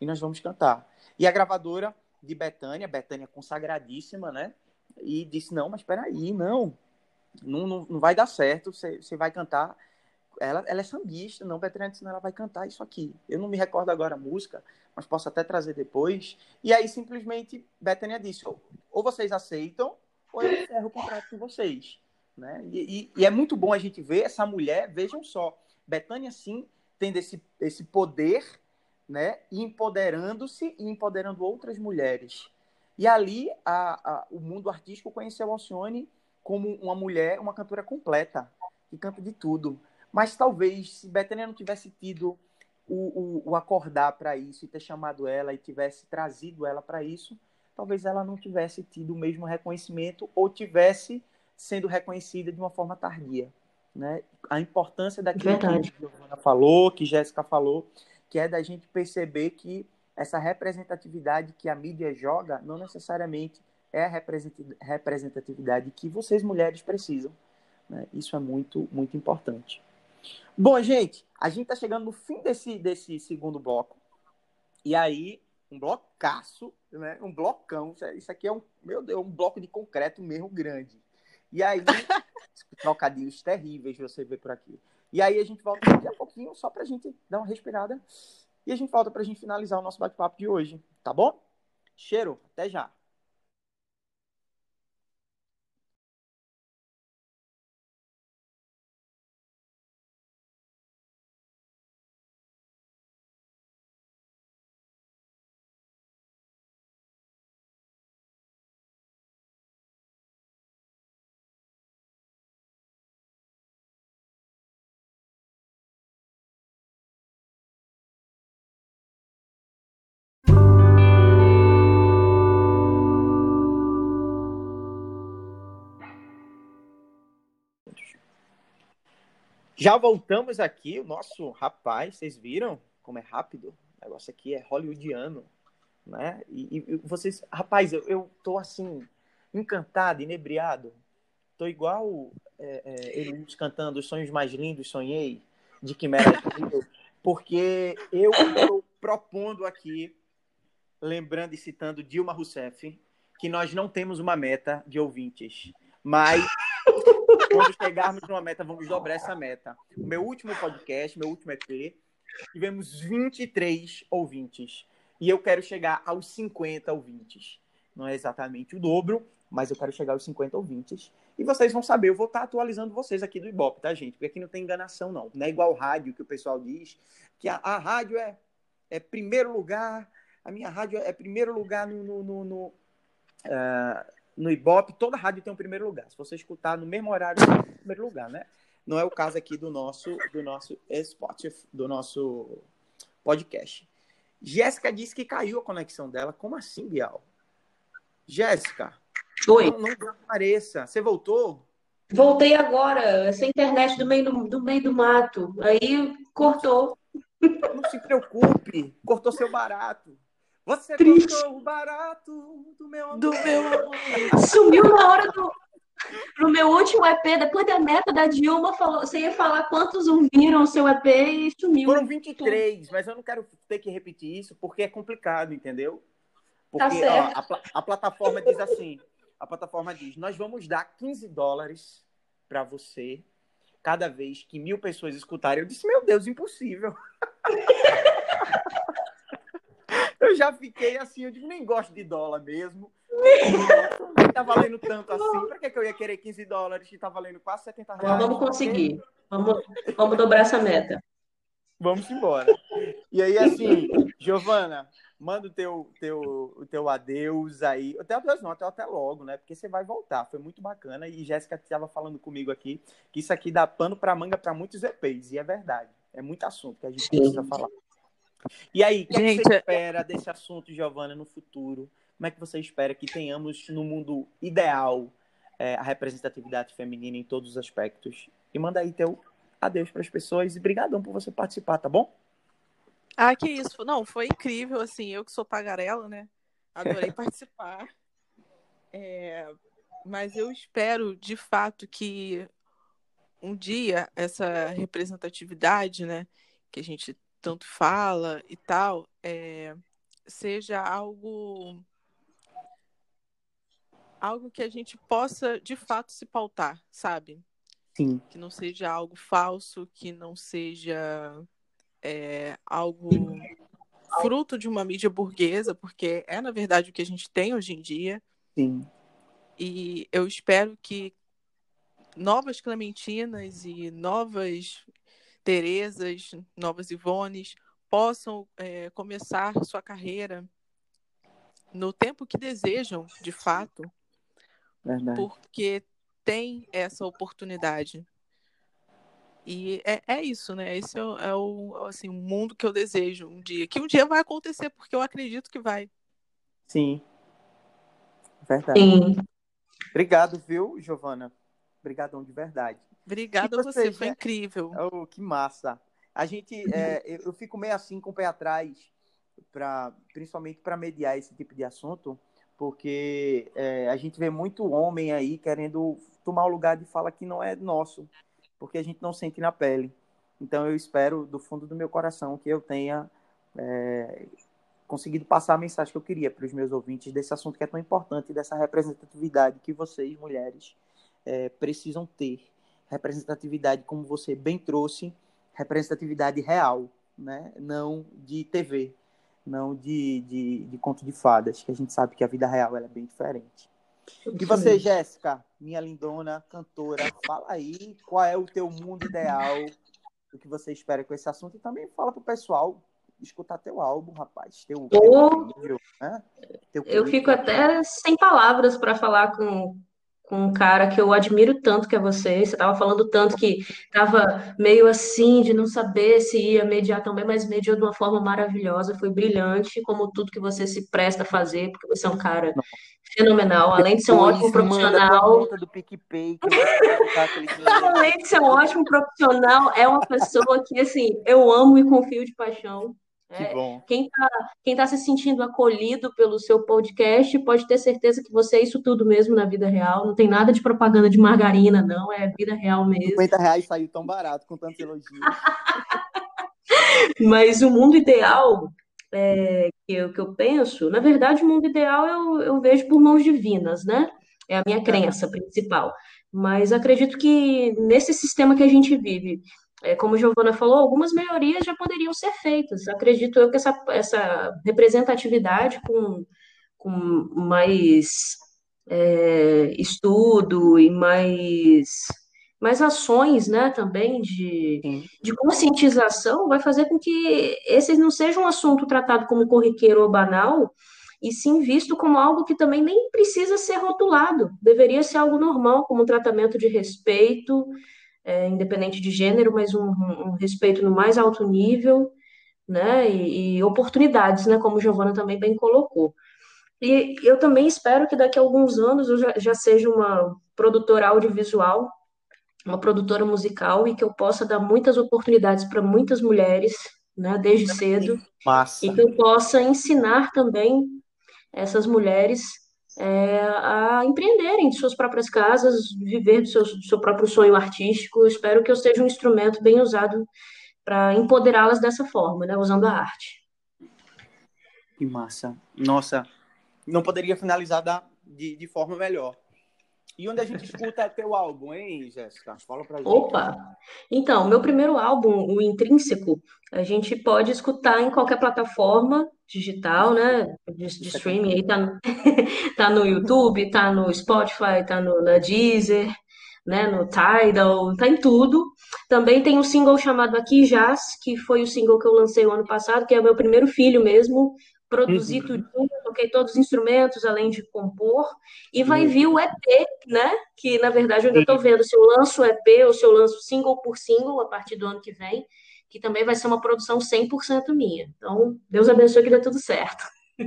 E nós vamos cantar. E a gravadora de Betânia, Betânia consagradíssima, né? E disse: Não, mas espera aí, não. Não, não, não vai dar certo, você, vai cantar. Ela, ela é sambista, não, Betânia disse: Não, ela vai cantar isso aqui. Eu não me recordo agora a música, mas posso até trazer depois. E aí simplesmente Betânia disse: ou, ou vocês aceitam, ou eu encerro o contrato com vocês. Né? E, e, e, é muito bom a gente ver essa mulher, vejam só, Betânia sim tendo esse, esse poder, né, empoderando-se e empoderando outras mulheres. E ali a, a, o mundo artístico conheceu Alcione como uma mulher, uma cantora completa, que canta de tudo. Mas talvez, se Betânia não tivesse tido o, o, o acordar para isso e ter chamado ela e tivesse trazido ela para isso, talvez ela não tivesse tido o mesmo reconhecimento ou tivesse sendo reconhecida de uma forma tardia né? A importância daquilo Verdade. que a Giovana falou, que Jéssica falou, que é da gente perceber que essa representatividade que a mídia joga não necessariamente é a representatividade que vocês mulheres precisam. Né? Isso é muito, muito importante. Bom, gente, a gente está chegando no fim desse, desse segundo bloco. E aí, um blocaço, né? um blocão. Isso aqui é um, meu Deus, um bloco de concreto mesmo grande. E aí, trocadilhos terríveis você vê por aqui. E aí a gente volta daqui a pouquinho, só pra gente dar uma respirada. E a gente volta pra gente finalizar o nosso bate-papo de hoje, tá bom? Cheiro, até já. Já voltamos aqui, o nosso rapaz, vocês viram como é rápido? O negócio aqui é hollywoodiano, né? E, e vocês, rapaz, eu, eu tô assim, encantado, inebriado. Tô igual é, é, eles cantando Os Sonhos Mais Lindos, Sonhei, de Quimera porque eu estou propondo aqui, lembrando e citando Dilma Rousseff, que nós não temos uma meta de ouvintes, mas quando chegarmos numa meta, vamos dobrar essa meta. O meu último podcast, meu último EP, tivemos 23 ouvintes. E eu quero chegar aos 50 ouvintes. Não é exatamente o dobro, mas eu quero chegar aos 50 ouvintes. E vocês vão saber, eu vou estar atualizando vocês aqui do Ibope, tá, gente? Porque aqui não tem enganação, não. Não é igual rádio que o pessoal diz, que a, a rádio é, é primeiro lugar, a minha rádio é primeiro lugar no, no, no, no uh, no Ibope, toda rádio tem um primeiro lugar. Se você escutar no mesmo horário, tem um primeiro lugar, né? Não é o caso aqui do nosso do nosso Spotify, do nosso podcast. Jéssica disse que caiu a conexão dela. Como assim, Bial? Jéssica.
Oi.
Não, não apareça. Você voltou?
Voltei agora. Essa internet do meio do, do meio do mato. Aí cortou.
Não se preocupe. Cortou seu barato. Você Triste. o barato do meu amor. Do meu amor.
Sumiu na hora do. No meu último EP, depois da meta da Dilma, falou, você ia falar quantos ouviram o seu EP e sumiu.
Foram 23, mas eu não quero ter que repetir isso porque é complicado, entendeu?
Tá porque tá
ó, a, a plataforma diz assim: a plataforma diz, nós vamos dar 15 dólares para você cada vez que mil pessoas escutarem. Eu disse, meu Deus, impossível. eu já fiquei assim, eu digo, nem gosto de dólar mesmo. Não tá valendo tanto assim. Pra que, que eu ia querer 15 dólares que tá valendo quase 70 reais?
Vamos conseguir. Vamos, vamos dobrar essa meta.
Vamos embora. E aí, assim, Giovana, manda o teu, teu, o teu adeus aí. Até adeus não, até, até logo, né? Porque você vai voltar. Foi muito bacana. E Jéssica estava falando comigo aqui que isso aqui dá pano para manga para muitos EPs. E é verdade. É muito assunto que a gente Sim. precisa falar. E aí, o que, Gente, você espera desse assunto, Giovana, no futuro? Como é que você espera que tenhamos no mundo ideal é, a representatividade feminina em todos os aspectos? E manda aí teu adeus para as pessoas e brigadão por você participar, tá bom?
Ah, que isso. Não, foi incrível, assim, eu que sou tagarela, né? Adorei participar. É, mas eu espero, de fato, que um dia essa representatividade, né, que a gente tanto fala e tal, é, seja algo algo que a gente possa de fato se pautar, sabe?
Sim.
Que não seja algo falso, que não seja é, algo fruto de uma mídia burguesa, porque é na verdade o que a gente tem hoje em dia.
Sim.
E eu espero que novas Clementinas e novas Terezas, novas Ivones, possam é, começar sua carreira no tempo que desejam, de fato,
Verdade.
porque tem essa oportunidade. E é, é isso, né? Esse é, o, é o assim, um mundo que eu desejo um dia. Que um dia vai acontecer, porque eu acredito que vai.
Sim. Verdade.
Sim.
Obrigado, viu, Giovana? Obrigadão de verdade.
Obrigada a você, foi incrível.
Oh, que massa. A gente, é, eu fico meio assim com o pé atrás, pra, principalmente para mediar esse tipo de assunto, porque é, a gente vê muito homem aí querendo tomar o lugar de fala que não é nosso, porque a gente não sente na pele. Então eu espero do fundo do meu coração que eu tenha é, conseguido passar a mensagem que eu queria para os meus ouvintes desse assunto que é tão importante, dessa representatividade que vocês, mulheres, é, precisam ter representatividade, como você bem trouxe, representatividade real, né? não de TV, não de, de, de conto de fadas, que a gente sabe que a vida real é bem diferente. E você, Jéssica, minha lindona, cantora, fala aí qual é o teu mundo ideal, o que você espera com esse assunto e também fala pro pessoal escutar teu álbum, rapaz, teu, teu vídeo, né?
Teu eu fico até sem palavras para falar com, com um cara que eu admiro tanto que é você. Você estava falando tanto que estava meio assim de não saber se ia mediar também, mas mediou de uma forma maravilhosa, foi brilhante, como tudo que você se presta a fazer, porque você é um cara fenomenal, além de ser um ótimo profissional.
Do PicPay,
além de ser um ótimo profissional, é uma pessoa que assim, eu amo e confio de paixão.
Que é, bom.
Quem está quem tá se sentindo acolhido pelo seu podcast pode ter certeza que você é isso tudo mesmo na vida real. Não tem nada de propaganda de margarina, não. É vida real mesmo.
50 reais saiu tão barato com tantos elogios.
Mas o mundo ideal é, que, eu, que eu penso, na verdade, o mundo ideal eu, eu vejo por mãos divinas, né? É a minha crença principal. Mas acredito que nesse sistema que a gente vive, é, como Giovana falou, algumas melhorias já poderiam ser feitas. Acredito eu que essa, essa representatividade com, com mais é, estudo e mais, mais ações né, também de, de conscientização vai fazer com que esse não seja um assunto tratado como corriqueiro ou banal, e sim visto como algo que também nem precisa ser rotulado, deveria ser algo normal, como um tratamento de respeito, é, independente de gênero, mas um, um, respeito no mais alto nível, né, e, e oportunidades, né, como Giovana também bem colocou. E eu também espero que daqui a alguns anos eu já, já seja uma produtora audiovisual, uma produtora musical e que eu possa dar muitas oportunidades para muitas mulheres, né, desde cedo,
Massa.
e que eu possa ensinar também essas mulheres é, a empreenderem de suas próprias casas, viver do seu, do seu próprio sonho artístico. Eu espero que eu seja um instrumento bem usado para empoderá-las dessa forma, né, usando a arte.
Que massa. Nossa, não poderia finalizar da, de, de forma melhor. E onde a gente escuta teu álbum, hein, Jéssica? Fala pra gente.
Opa! Então, meu primeiro álbum, o Intrínseco, a gente pode escutar em qualquer plataforma digital, né? De, de streaming aí, tá, tá no YouTube, tá no Spotify, tá no, na Deezer, né? No Tidal, tá em tudo. Também tem um single chamado Aqui Jazz, que foi o single que eu lancei o ano passado, que é o meu primeiro filho mesmo, produzi uhum. tudo, toquei todos os instrumentos, além de compor, e vai uhum. vir o EP, né? Que na verdade eu ainda estou vendo se eu lanço o EP ou se eu lanço single por single a partir do ano que vem, que também vai ser uma produção 100% minha. Então, Deus abençoe que dê tudo certo.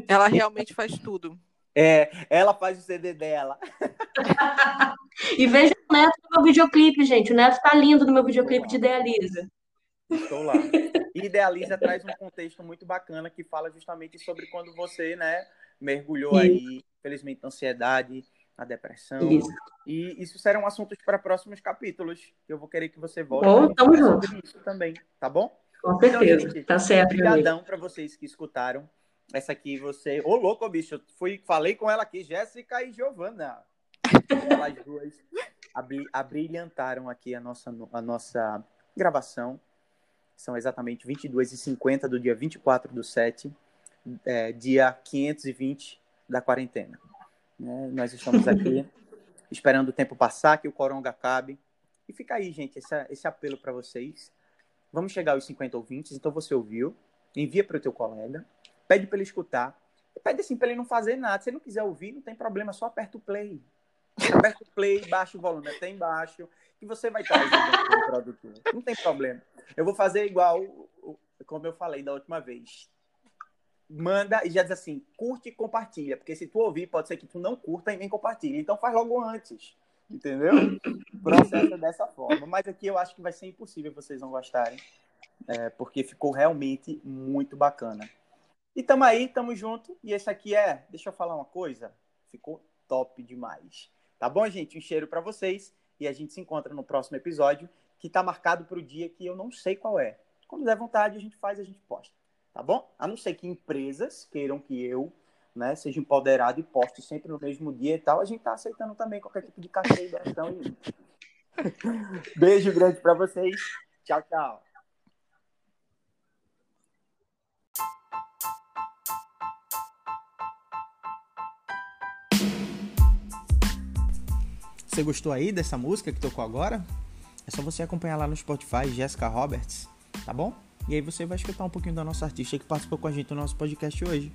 Ela realmente faz tudo.
É, ela faz o CD dela.
e veja o Neto no meu videoclipe, gente. O Neto tá lindo no meu videoclipe de Idealiza.
Estou lá. E Idealiza traz um contexto muito bacana que fala justamente sobre quando você, né, mergulhou isso. aí, infelizmente, na ansiedade, na depressão. Isso. E isso serão assuntos para próximos capítulos. Eu vou querer que você volte
oh, tamo junto. sobre
isso também, tá bom?
Com certeza. Então, gente, tá certo.
Obrigadão para vocês que escutaram. Essa aqui você. Ô, louco, bicho. Eu fui, falei com ela aqui, Jéssica e Giovana. Elas duas abrilhantaram aqui a nossa, a nossa gravação são exatamente 22h50 do dia 24 do 7, é, dia 520 da quarentena. Né? Nós estamos aqui esperando o tempo passar, que o coronga acabe. E fica aí, gente, esse, esse apelo para vocês. Vamos chegar aos 50 ouvintes, então você ouviu, envia para o teu colega, pede para ele escutar, pede assim para ele não fazer nada. Se ele não quiser ouvir, não tem problema, só aperta o play. Aperta o play, baixa o volume até embaixo, que você vai estar ajudando o produtor. Não tem problema. Eu vou fazer igual, como eu falei da última vez. Manda e já diz assim, curte e compartilha. Porque se tu ouvir, pode ser que tu não curta e nem compartilhe. Então faz logo antes. Entendeu? Processo dessa forma. Mas aqui eu acho que vai ser impossível vocês não gostarem. É, porque ficou realmente muito bacana. E tamo aí, tamo junto. E esse aqui é, deixa eu falar uma coisa, ficou top demais. Tá bom, gente? Um cheiro para vocês e a gente se encontra no próximo episódio que está marcado para o dia que eu não sei qual é. Quando der vontade, a gente faz, a gente posta. Tá bom? A não ser que empresas queiram que eu né, seja empoderado e poste sempre no mesmo dia e tal, a gente está aceitando também qualquer tipo de cachê e doação. Beijo grande para vocês. Tchau, tchau. Você gostou aí dessa música que tocou agora, é só você acompanhar lá no Spotify, Jessica Roberts, tá bom? E aí você vai escutar um pouquinho da nossa artista que participou com a gente no nosso podcast hoje.